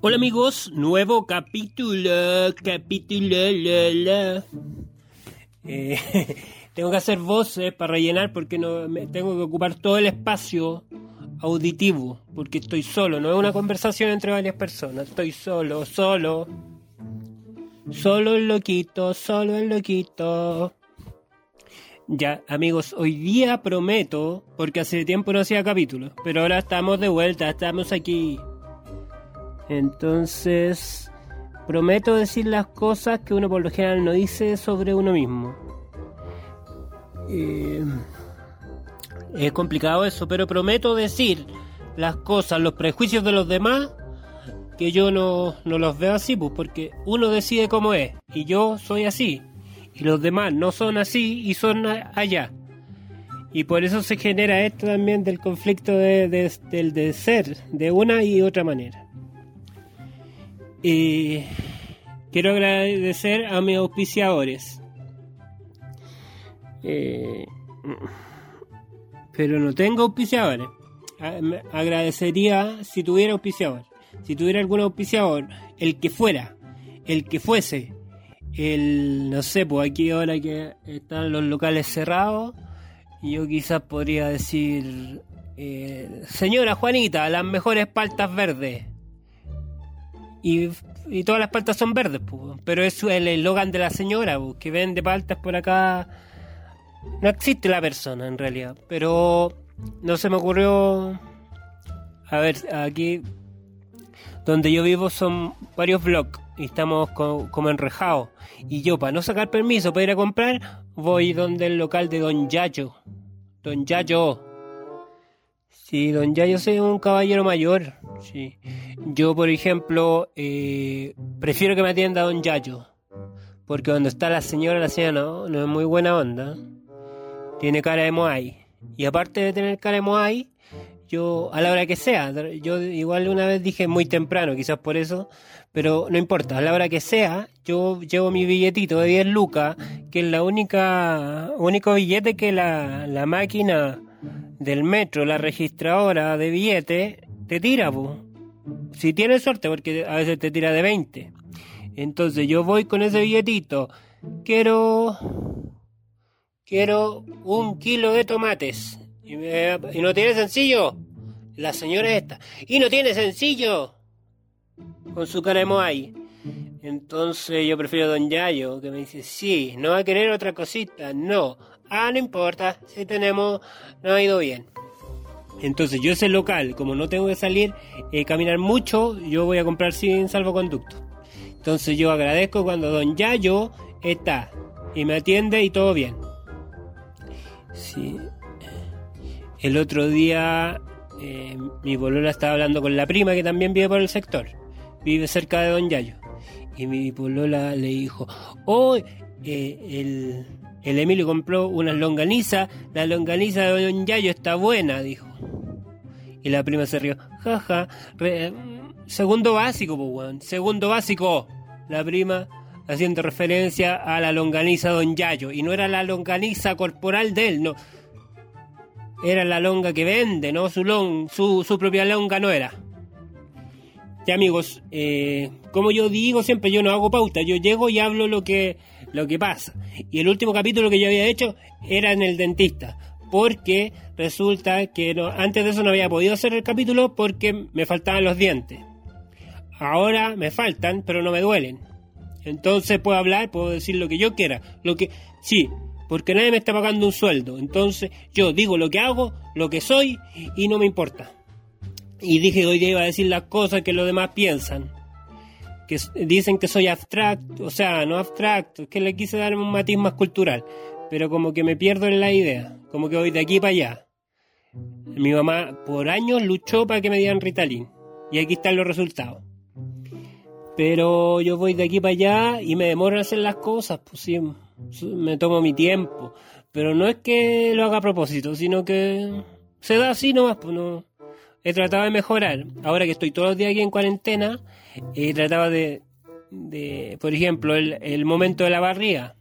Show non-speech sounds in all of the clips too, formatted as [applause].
Hola amigos, nuevo capítulo, capítulo, la, la. Eh, [laughs] tengo que hacer voces para rellenar porque no tengo que ocupar todo el espacio auditivo porque estoy solo, no es una conversación entre varias personas, estoy solo, solo. Solo el loquito, solo el loquito. Ya, amigos, hoy día prometo, porque hace tiempo no hacía capítulos, pero ahora estamos de vuelta, estamos aquí. Entonces, prometo decir las cosas que uno por lo general no dice sobre uno mismo. Eh, es complicado eso, pero prometo decir las cosas, los prejuicios de los demás, que yo no, no los veo así, pues, porque uno decide cómo es, y yo soy así, y los demás no son así y son allá. Y por eso se genera esto también del conflicto de, del de ser de una y otra manera. Y quiero agradecer a mis auspiciadores. Eh, pero no tengo auspiciadores. Agradecería si tuviera auspiciador. Si tuviera algún auspiciador, el que fuera, el que fuese, el, no sé, pues aquí ahora que están los locales cerrados, yo quizás podría decir, eh, señora Juanita, las mejores paltas verdes. Y, todas las paltas son verdes, pues, pero es el eslogan de la señora, pues, que vende paltas por acá. No existe la persona en realidad, pero no se me ocurrió. A ver, aquí donde yo vivo son varios blogs y estamos como enrejados. Y yo, para no sacar permiso para ir a comprar, voy donde el local de Don Yayo. Don Yayo. Sí, Don Yayo es un caballero mayor. Sí. Yo, por ejemplo, eh, prefiero que me atienda Don Yayo. Porque cuando está la señora, la señora no es muy buena onda. Tiene cara de Moai. Y aparte de tener cara de Moai, yo a la hora que sea, yo igual una vez dije muy temprano, quizás por eso, pero no importa, a la hora que sea, yo llevo mi billetito de 10 lucas, que es la única único billete que la, la máquina del metro, la registradora de billetes, te tira, si tienes suerte, porque a veces te tira de 20. Entonces yo voy con ese billetito, quiero quiero un kilo de tomates y, no tiene sencillo. La señora esta. Y no tiene sencillo. Con su cara de Moai. Entonces yo prefiero Don Yayo, que me dice, sí, no va a querer otra cosita. No. Ah, no importa. Si tenemos, no ha ido bien. Entonces yo ese local, como no tengo que salir, eh, caminar mucho, yo voy a comprar sin salvoconducto. Entonces yo agradezco cuando Don Yayo está y me atiende y todo bien. Sí, el otro día eh, mi polola estaba hablando con la prima que también vive por el sector, vive cerca de Don Yayo. Y mi polola le dijo, oh, eh, el, el, Emilio compró unas longanizas, la longaniza de Don Yayo está buena, dijo. Y la prima se rió, jaja, segundo básico, segundo básico. La prima haciendo referencia a la longaniza Don Yayo. Y no era la longaniza corporal de él, no era la longa que vende, ¿no? Su, long, su, su propia longa no era. Ya amigos, eh, como yo digo siempre, yo no hago pauta, yo llego y hablo lo que, lo que pasa. Y el último capítulo que yo había hecho era en el dentista, porque resulta que no, antes de eso no había podido hacer el capítulo porque me faltaban los dientes. Ahora me faltan, pero no me duelen. Entonces puedo hablar, puedo decir lo que yo quiera. Lo que, sí, porque nadie me está pagando un sueldo. Entonces yo digo lo que hago, lo que soy y no me importa. Y dije hoy día iba a decir las cosas que los demás piensan. Que dicen que soy abstracto, o sea, no abstracto, es que le quise dar un matiz más cultural, pero como que me pierdo en la idea, como que voy de aquí para allá. Mi mamá por años luchó para que me dieran Ritalin y aquí están los resultados. Pero yo voy de aquí para allá y me demoro en hacer las cosas, pues sí, me tomo mi tiempo. Pero no es que lo haga a propósito, sino que se da así nomás, pues no. He tratado de mejorar. Ahora que estoy todos los días aquí en cuarentena, he tratado de, de por ejemplo, el, el momento de la barriga.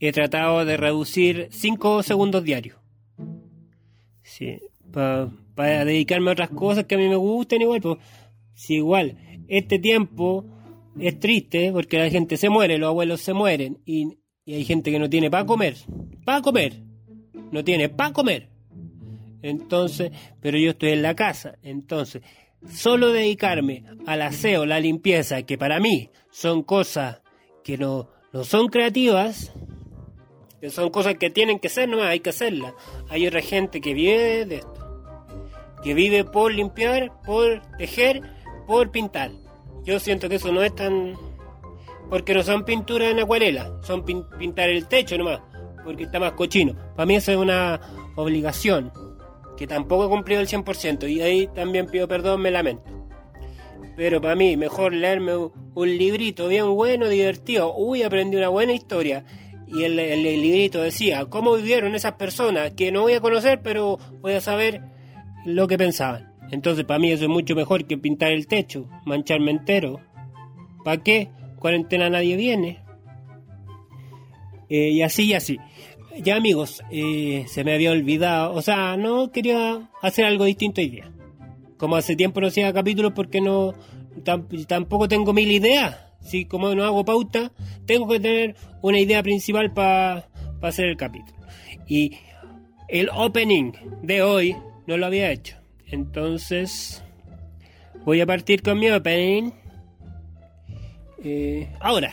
he tratado de reducir 5 segundos diarios. Sí, para dedicarme a otras cosas que a mí me gusten igual, pues, si igual, este tiempo es triste porque la gente se muere, los abuelos se mueren y, y hay gente que no tiene para comer, para comer, no tiene para comer. Entonces, pero yo estoy en la casa, entonces, solo dedicarme al aseo, la limpieza, que para mí son cosas que no, no son creativas, que son cosas que tienen que ser, no hay que hacerlas. Hay otra gente que vive de esto, que vive por limpiar, por tejer, por pintar. Yo siento que eso no es tan... Porque no son pinturas en acuarela, son pintar el techo nomás, porque está más cochino. Para mí eso es una obligación que tampoco he cumplido el 100% y ahí también pido perdón, me lamento. Pero para mí, mejor leerme un librito bien bueno, divertido. Uy, aprendí una buena historia. Y el, librito decía, ¿cómo vivieron esas personas? Que no voy a conocer, pero voy a saber lo que pensaban. Entonces, para mí eso es mucho mejor que pintar el techo, mancharme entero. ¿Para qué? Cuarentena nadie viene. Eh, y así y así. Ya amigos, eh, se me había olvidado, o sea, no quería hacer algo distinto hoy día. Como hace tiempo no hacía capítulos porque no tampoco tengo mil ideas. Si como no hago pauta, tengo que tener una idea principal para hacer el capítulo. Y el opening de hoy no lo había hecho. Entonces voy a partir con mi opening. Eh, ahora.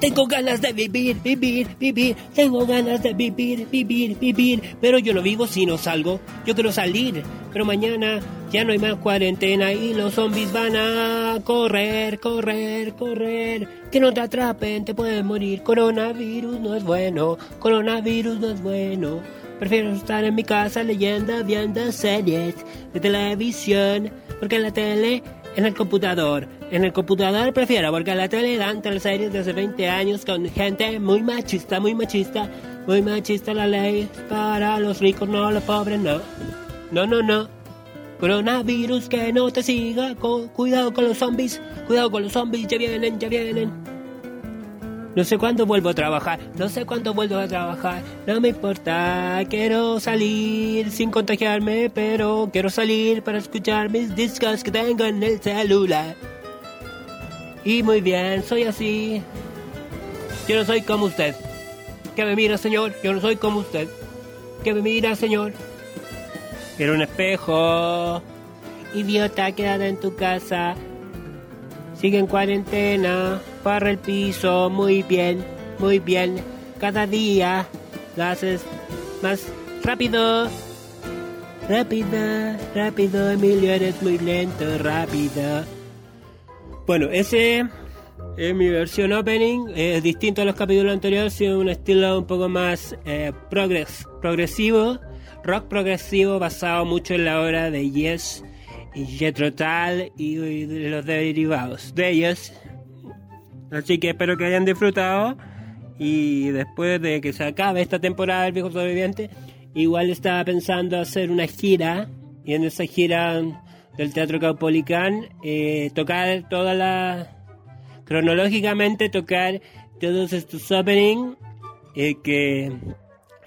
Tengo ganas de vivir, vivir, vivir. Tengo ganas de vivir, vivir, vivir. Pero yo no vivo si no salgo. Yo quiero salir. Pero mañana ya no hay más cuarentena y los zombies van a correr, correr, correr. Que no te atrapen, te pueden morir. Coronavirus no es bueno. Coronavirus no es bueno. Prefiero estar en mi casa leyendo, viendo series de televisión. Porque en la tele en el computador. En el computador prefiero, porque la tele dan series de hace 20 años con gente muy machista, muy machista, muy machista la ley para los ricos, no los pobres, no. No, no, no. Coronavirus que no te siga, cuidado con los zombies, cuidado con los zombies, ya vienen, ya vienen. No sé cuándo vuelvo a trabajar, no sé cuándo vuelvo a trabajar, no me importa, quiero salir sin contagiarme, pero quiero salir para escuchar mis discos que tengo en el celular. Y muy bien, soy así. Yo no soy como usted. Que me mira, señor, yo no soy como usted. Que me mira, señor. Quiero un espejo. Idiota, quédate en tu casa. Sigue en cuarentena, barra el piso, muy bien, muy bien. Cada día lo haces más rápido. Rápido, rápido, Emilio, eres muy lento, rápido. Bueno, ese es mi versión opening. Es distinto a los capítulos anteriores, es un estilo un poco más eh, progres, progresivo, rock progresivo basado mucho en la obra de Yes y Jetro Tal y, los derivados de ellos. Así que espero que hayan disfrutado. Y después de que se acabe esta temporada del Viejo Sobreviviente, igual estaba pensando hacer una gira. Y en esa gira del Teatro Caupolicán eh, tocar toda la cronológicamente tocar todos estos openings eh, que,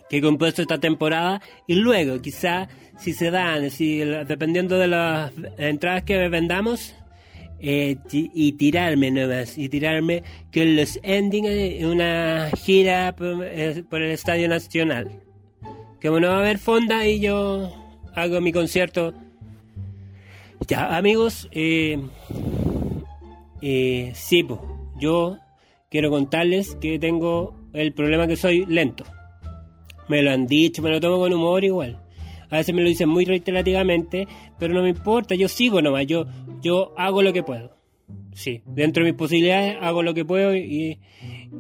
que he compuesto esta temporada. Y luego quizá si se dan, si, dependiendo de las entradas que vendamos, eh, y tirarme nuevas, y tirarme que los ending en una gira por, el Estadio Nacional. Que bueno, va a haber fonda y yo hago mi concierto. Ya, amigos, eh, eh, sí, pues, yo quiero contarles que tengo el problema que soy lento. Me lo han dicho, me lo tomo con humor igual. A veces me lo dicen muy reiterativamente, pero no me importa, yo sigo nomás, yo, yo hago lo que puedo. Sí, dentro de mis posibilidades hago lo que puedo y,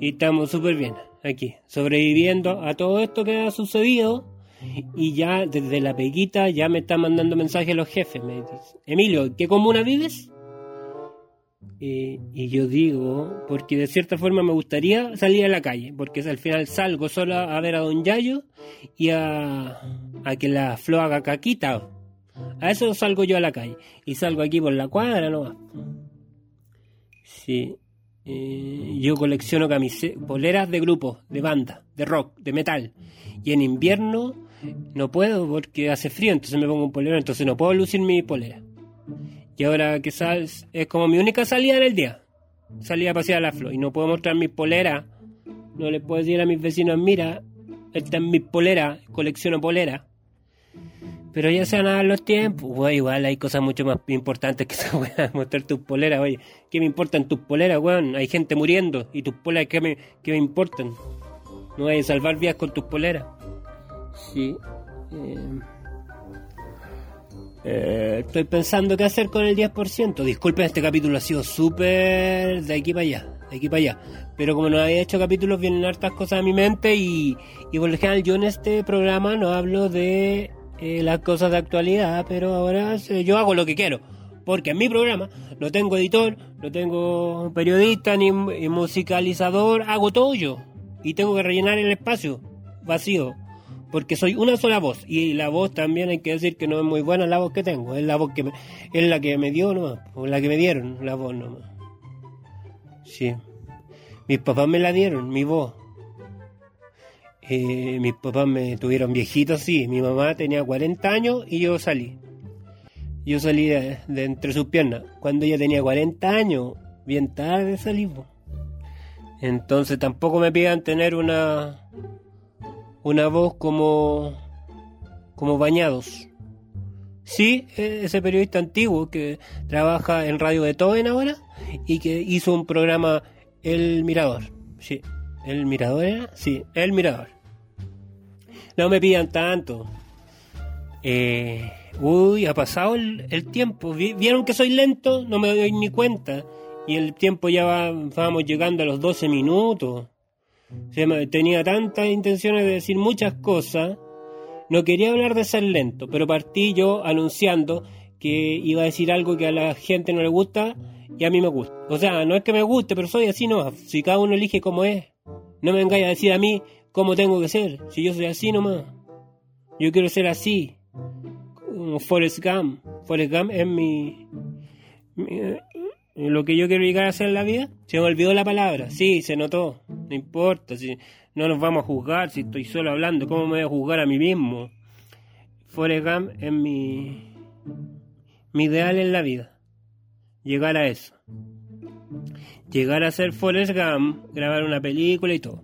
estamos súper bien aquí, sobreviviendo a todo esto que ha sucedido. Y ya desde la peguita ya me están mandando mensajes los jefes. Me dicen, Emilio, ¿qué comuna vives? Y yo digo, porque de cierta forma me gustaría salir a la calle, porque al final salgo solo a ver a Don Yayo y a, a que la flor haga caquita. A eso salgo yo a la calle. Y salgo aquí por la cuadra no Sí. Eh, yo colecciono camisetas, poleras de grupos, de banda, de rock, de metal. Y en invierno no puedo porque hace frío, entonces me pongo un polero, entonces no puedo lucir mi polera. Y ahora que sabes, es como mi única salida en el día. Salida a pasear a la flor y no puedo mostrar mis poleras. No le puedo decir a mis vecinos, mira, esta es mi polera, colecciono polera. Pero ya se van a dar los tiempos, igual hay cosas mucho más importantes que se puedan [laughs] mostrar tus poleras, oye. ¿Qué me importan tus poleras, weón? Hay gente muriendo y tus poleras, ¿qué me, qué me importan? No hay salvar vidas con tus poleras. Sí. Eh, eh, estoy pensando qué hacer con el 10%. Disculpen, este capítulo ha sido súper de aquí para allá, de aquí para allá. Pero como no había hecho capítulos, vienen hartas cosas a mi mente y, y por lo general yo en este programa no hablo de eh, las cosas de actualidad, pero ahora yo hago lo que quiero. Porque en mi programa no tengo editor, no tengo periodista ni musicalizador, hago todo yo. Y tengo que rellenar el espacio vacío porque soy una sola voz y la voz también hay que decir que no es muy buena la voz que tengo, es la voz que es la que me dio nomás, o la que me dieron, la voz nomás. Sí. Mis papás me la dieron, mi voz. Eh, mis papás me tuvieron viejitos, sí. Mi mamá tenía 40 años y yo salí. Yo salí de, entre sus piernas. Cuando ella tenía 40 años, bien tarde salí. Entonces tampoco me pidan tener una una voz como, como bañados. Sí, e-, ese periodista antiguo que trabaja en Radio Beethoven ahora y que hizo un programa El Mirador. Sí, El Mirador era, sí, El Mirador. No me pidan tanto. Eh, uy, ha pasado el, tiempo. ¿Vieron que soy lento? No me doy ni cuenta. Y el tiempo ya va, vamos llegando a los 12 minutos tenía tantas intenciones de decir muchas cosas, no quería hablar de ser lento, pero partí yo anunciando que iba a decir algo que a la gente no le gusta y a mí me gusta. O sea, no es que me guste, pero soy así nomás. Si cada uno elige como es, no me vengáis a decir a mí cómo tengo que ser. Si yo soy así nomás. Yo quiero ser así. Forrest Gump. Forrest Gump es mi, lo que yo quiero llegar a hacer en la vida, se me olvidó la palabra, sí, se notó, no importa, si no nos vamos a juzgar, si estoy solo hablando, ¿cómo me voy a juzgar a mí mismo? Forrest Gump es mi, mi ideal en la vida, llegar a eso, llegar a ser Forrest Gump, grabar una película y todo.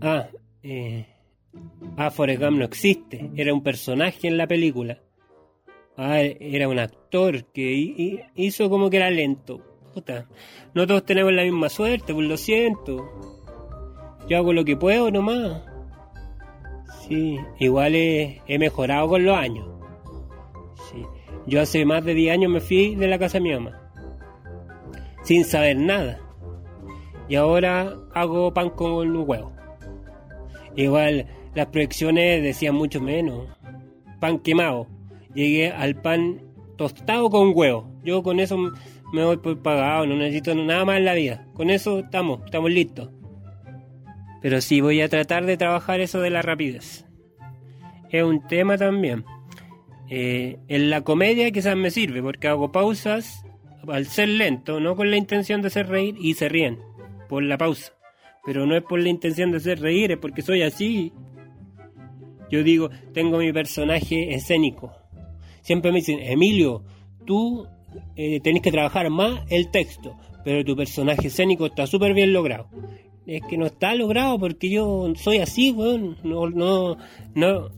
Ah, eh, ah, Forrest Gump no existe, era un personaje en la película Ah, era un actor que hizo como que era lento. Puta, no todos tenemos la misma suerte, pues lo siento. Yo hago lo que puedo nomás. Sí, igual he, mejorado con los años. Yo hace más de 10 años me fui de la casa de mi mamá. Sin saber nada. Y ahora hago pan con huevo. Igual las proyecciones decían mucho menos. Pan quemado llegué al pan tostado con huevo. Yo con eso me voy por pagado, no necesito nada más en la vida. Con eso estamos, estamos listos. Pero sí voy a tratar de trabajar eso de la rapidez. Es un tema también. Eh, en la comedia quizás me sirve porque hago pausas al ser lento, no con la intención de hacer reír y se ríen por la pausa. Pero no es por la intención de hacer reír, es porque soy así. Yo digo, tengo mi personaje escénico, siempre me dicen, Emilio, tú eh, tenés que trabajar más el texto, pero tu personaje escénico está súper bien logrado. Es que no está logrado porque yo soy así, weón. No, no, no,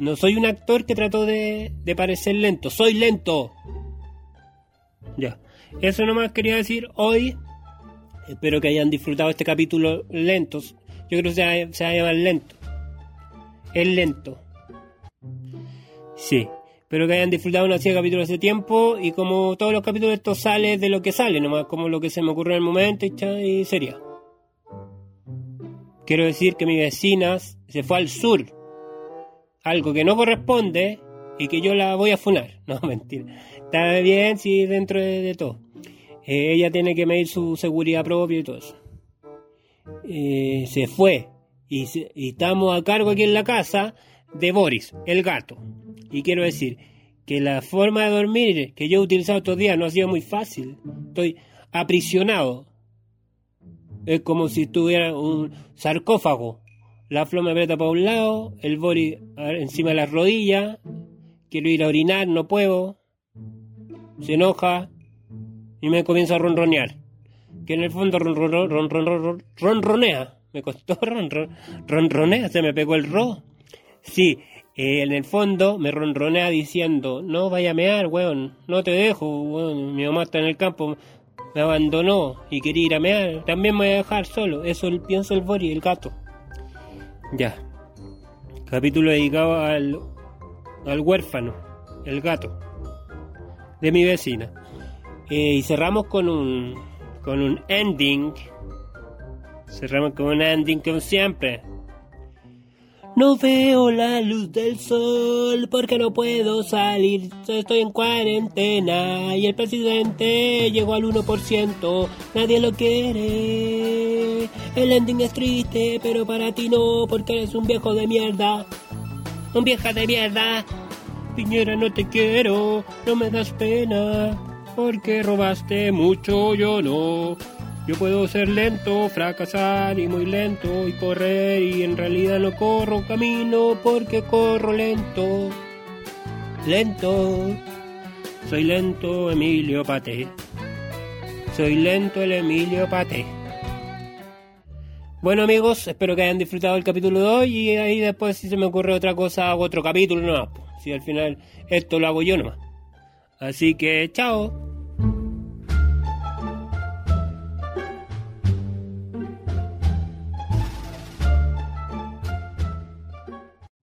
no soy un actor que trato de, de parecer lento. Soy lento. Ya. Eso nomás quería decir hoy. Espero que hayan disfrutado este capítulo lentos. Yo creo que se se va a llamar lento. Es lento. Sí. Espero que hayan disfrutado una serie de capítulos hace tiempo y como todos los capítulos esto sale de lo que sale, nomás como lo que se me ocurrió en el momento y, y sería. Quiero decir que mi vecina se fue al sur, algo que no corresponde y que yo la voy a funar. [laughs] No, mentira. Está bien, sí, dentro de, todo. Eh, ella tiene que medir su seguridad propia y todo eso. Eh, se fue y, y estamos a cargo aquí en la casa de Boris, el gato. Y quiero decir que la forma de dormir que yo he utilizado estos días no ha sido muy fácil. Estoy aprisionado. Es como si estuviera un sarcófago. La flor me aprieta para un lado, el body encima de las rodillas, quiero ir a orinar, no puedo, se enoja y me comienza a ronronear. Que en el fondo ronronea. Me costó [laughs] ronronea, se me pegó el ro. Sí, eh, en el fondo me ronronea diciendo, no vaya a mear, weón, no te dejo, mi mamá está en el campo, me abandonó y quería ir a mear, también me voy a dejar solo, eso pienso el Bori, el gato. Ya. Capítulo dedicado al, al huérfano, el gato, de mi vecina. Eh, y cerramos con un, con un ending. Cerramos con un ending como siempre. No veo la luz del sol porque no puedo salir. Estoy en cuarentena y el presidente llegó al 1%. Nadie lo quiere. El ending es triste, pero para ti no, porque eres un viejo de mierda. Un vieja de mierda. Piñera, no te quiero, no me das pena. Porque robaste mucho, yo no. Yo puedo ser lento, fracasar y muy lento y correr y en realidad no corro camino porque corro lento. Lento. Soy lento Emilio Pate. Soy lento el Emilio Pate. Bueno amigos, espero que hayan disfrutado el capítulo de hoy y ahí después si se me ocurre otra cosa hago otro capítulo nomás. Si al final esto lo hago yo nomás. Así que chao.